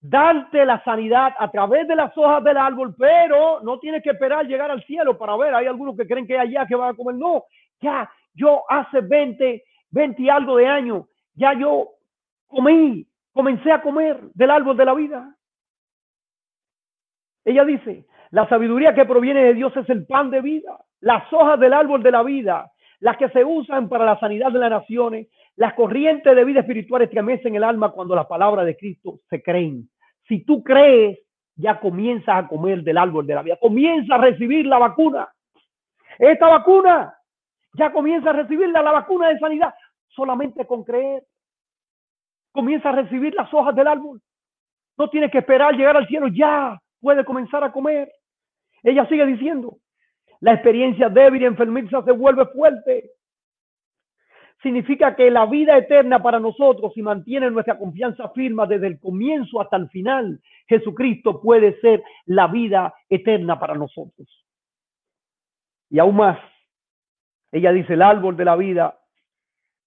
darte la sanidad a través de las hojas del árbol, pero no tienes que esperar llegar al cielo para ver. Hay algunos que creen que allá que van a comer. No, ya yo hace 20, 20 y algo de años, ya yo comí, comencé a comer del árbol de la vida. Ella dice, la sabiduría que proviene de Dios es el pan de vida. Las hojas del árbol de la vida, las que se usan para la sanidad de las naciones, Las corrientes de vida espiritual estremecen el alma cuando las palabras de Cristo se creen. Si tú crees, ya comienzas a comer del árbol de la vida. Comienza a recibir la vacuna. Esta vacuna, ya comienza a recibirla, la vacuna de sanidad, solamente con creer. Comienza a recibir las hojas del árbol. No tienes que esperar llegar al cielo, ya puede comenzar a comer. Ella sigue diciendo, la experiencia débil y enfermiza se vuelve fuerte. Significa que la vida eterna para nosotros, si mantiene nuestra confianza firma desde el comienzo hasta el final, Jesucristo puede ser la vida eterna para nosotros. Y aún más, ella dice, el árbol de la vida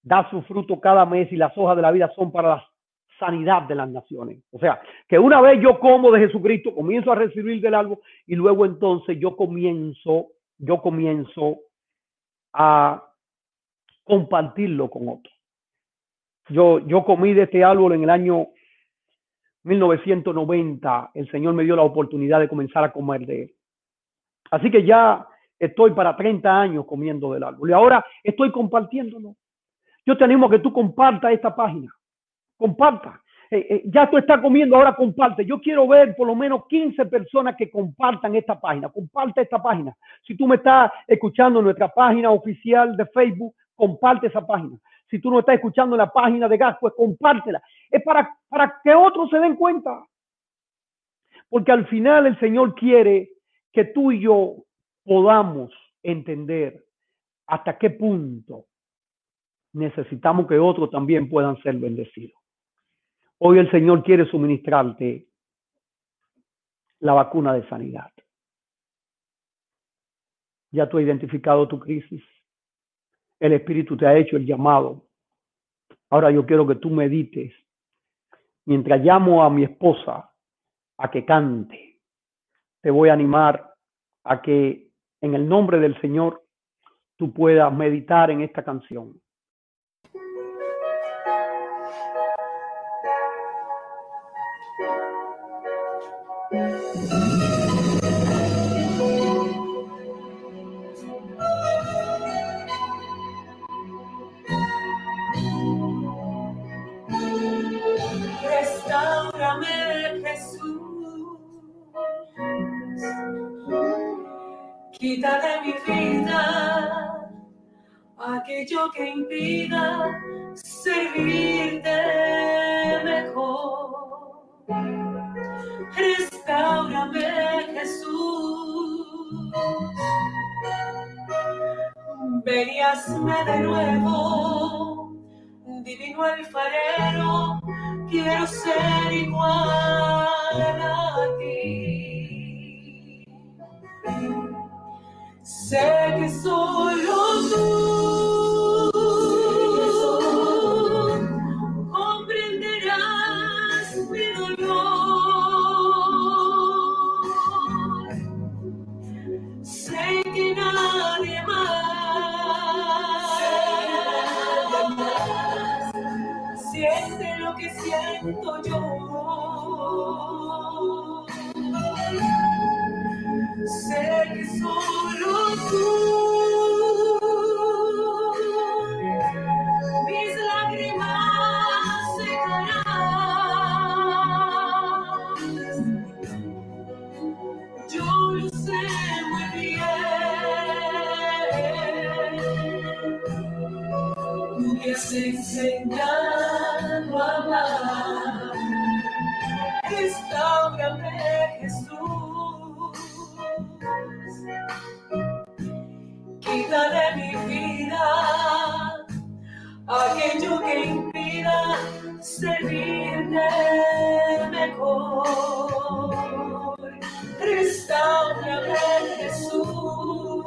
da su fruto cada mes y las hojas de la vida son para la sanidad de las naciones. O sea, que una vez yo como de Jesucristo, comienzo a recibir del árbol y luego entonces yo comienzo, yo comienzo a compartirlo con otros. Yo, yo comí de este árbol en el año 1990. El Señor me dio la oportunidad de comenzar a comer de él. Así que ya estoy para 30 años comiendo del árbol y ahora estoy compartiéndolo. Yo te animo a que tú compartas esta página. Comparta. Eh, eh, ya tú estás comiendo, ahora comparte. Yo quiero ver por lo menos 15 personas que compartan esta página. Comparte esta página. Si tú me estás escuchando en nuestra página oficial de Facebook, comparte esa página. Si tú no estás escuchando en la página de gas, pues compártela. Es para, para que otros se den cuenta. Porque al final el Señor quiere que tú y yo podamos entender hasta qué punto necesitamos que otros también puedan ser bendecidos. Hoy el Señor quiere suministrarte la vacuna de sanidad. Ya tú has identificado tu crisis. El Espíritu te ha hecho el llamado. Ahora yo quiero que tú medites mientras llamo a mi esposa a que cante. Te voy a animar a que en el nombre del Señor tú puedas meditar en esta canción. Servirte mejor. Restaurame, Jesús. Ven de nuevo, divino alfarero, quiero ser igual a ti. Sé que solo siente lo que siento yo. Sé que solo tú que impida servirte mejor. Restaurame, Jesús.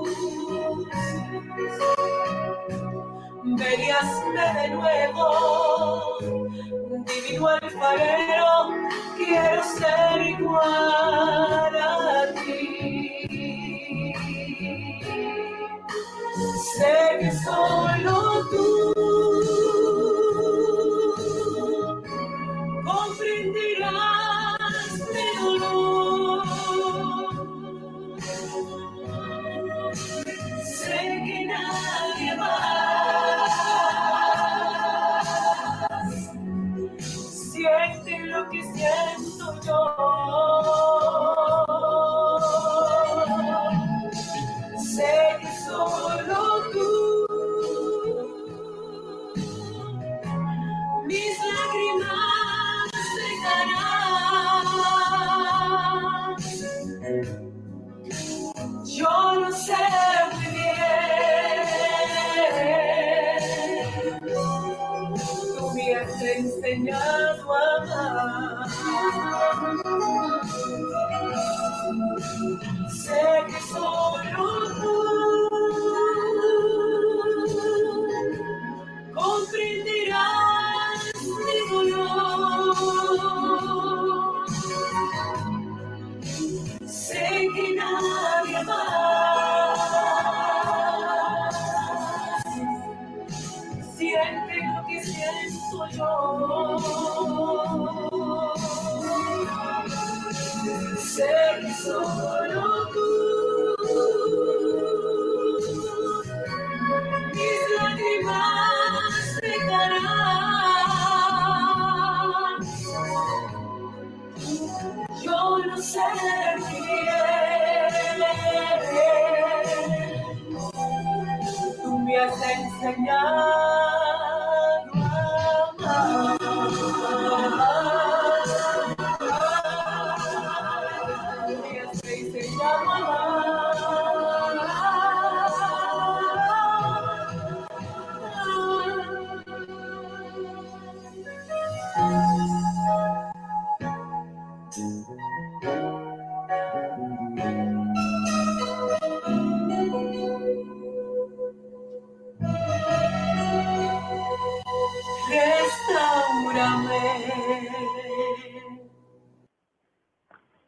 Verías de nuevo, divino alfarero, solo tú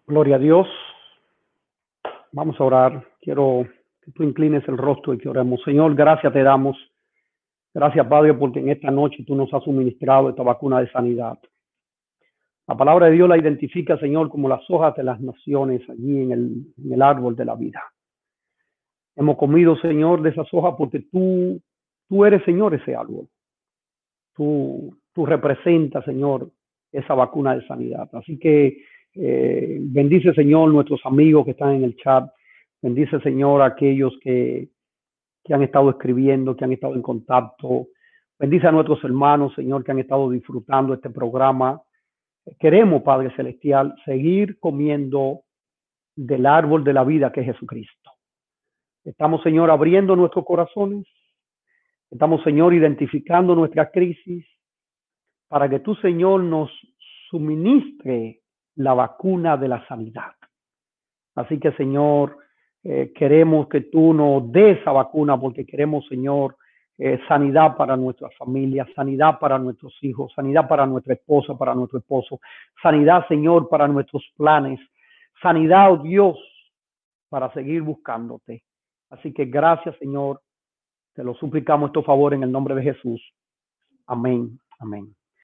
Gloria a Dios. Vamos a orar. Quiero que tú inclines el rostro y que oremos. Señor, gracias te damos. Gracias, Padre, porque en esta noche tú nos has suministrado esta vacuna de sanidad. La palabra de Dios la identifica, Señor, como las hojas de las naciones allí en el, en el árbol de la vida. Hemos comido, Señor, de esas hojas porque tú, tú eres, Señor, ese árbol. Tú, tú representas, Señor, esa vacuna de sanidad. Así que eh, bendice, Señor, nuestros amigos que están en el chat. Bendice, Señor, aquellos que, que han estado escribiendo, que han estado en contacto. Bendice a nuestros hermanos, Señor, que han estado disfrutando este programa. Queremos, Padre Celestial, seguir comiendo del árbol de la vida que es Jesucristo. Estamos, Señor, abriendo nuestros corazones. Estamos, Señor, identificando nuestra crisis para que tú, Señor, nos suministre la vacuna de la sanidad. Así que, Señor, eh, queremos que tú nos des esa vacuna porque queremos, Señor, eh, sanidad para nuestra familia, sanidad para nuestros hijos, sanidad para nuestra esposa, para nuestro esposo, sanidad, Señor, para nuestros planes, sanidad, oh Dios, para seguir buscándote. Así que gracias, Señor. Te lo suplicamos estos favor en el nombre de Jesús. Amén. Amén.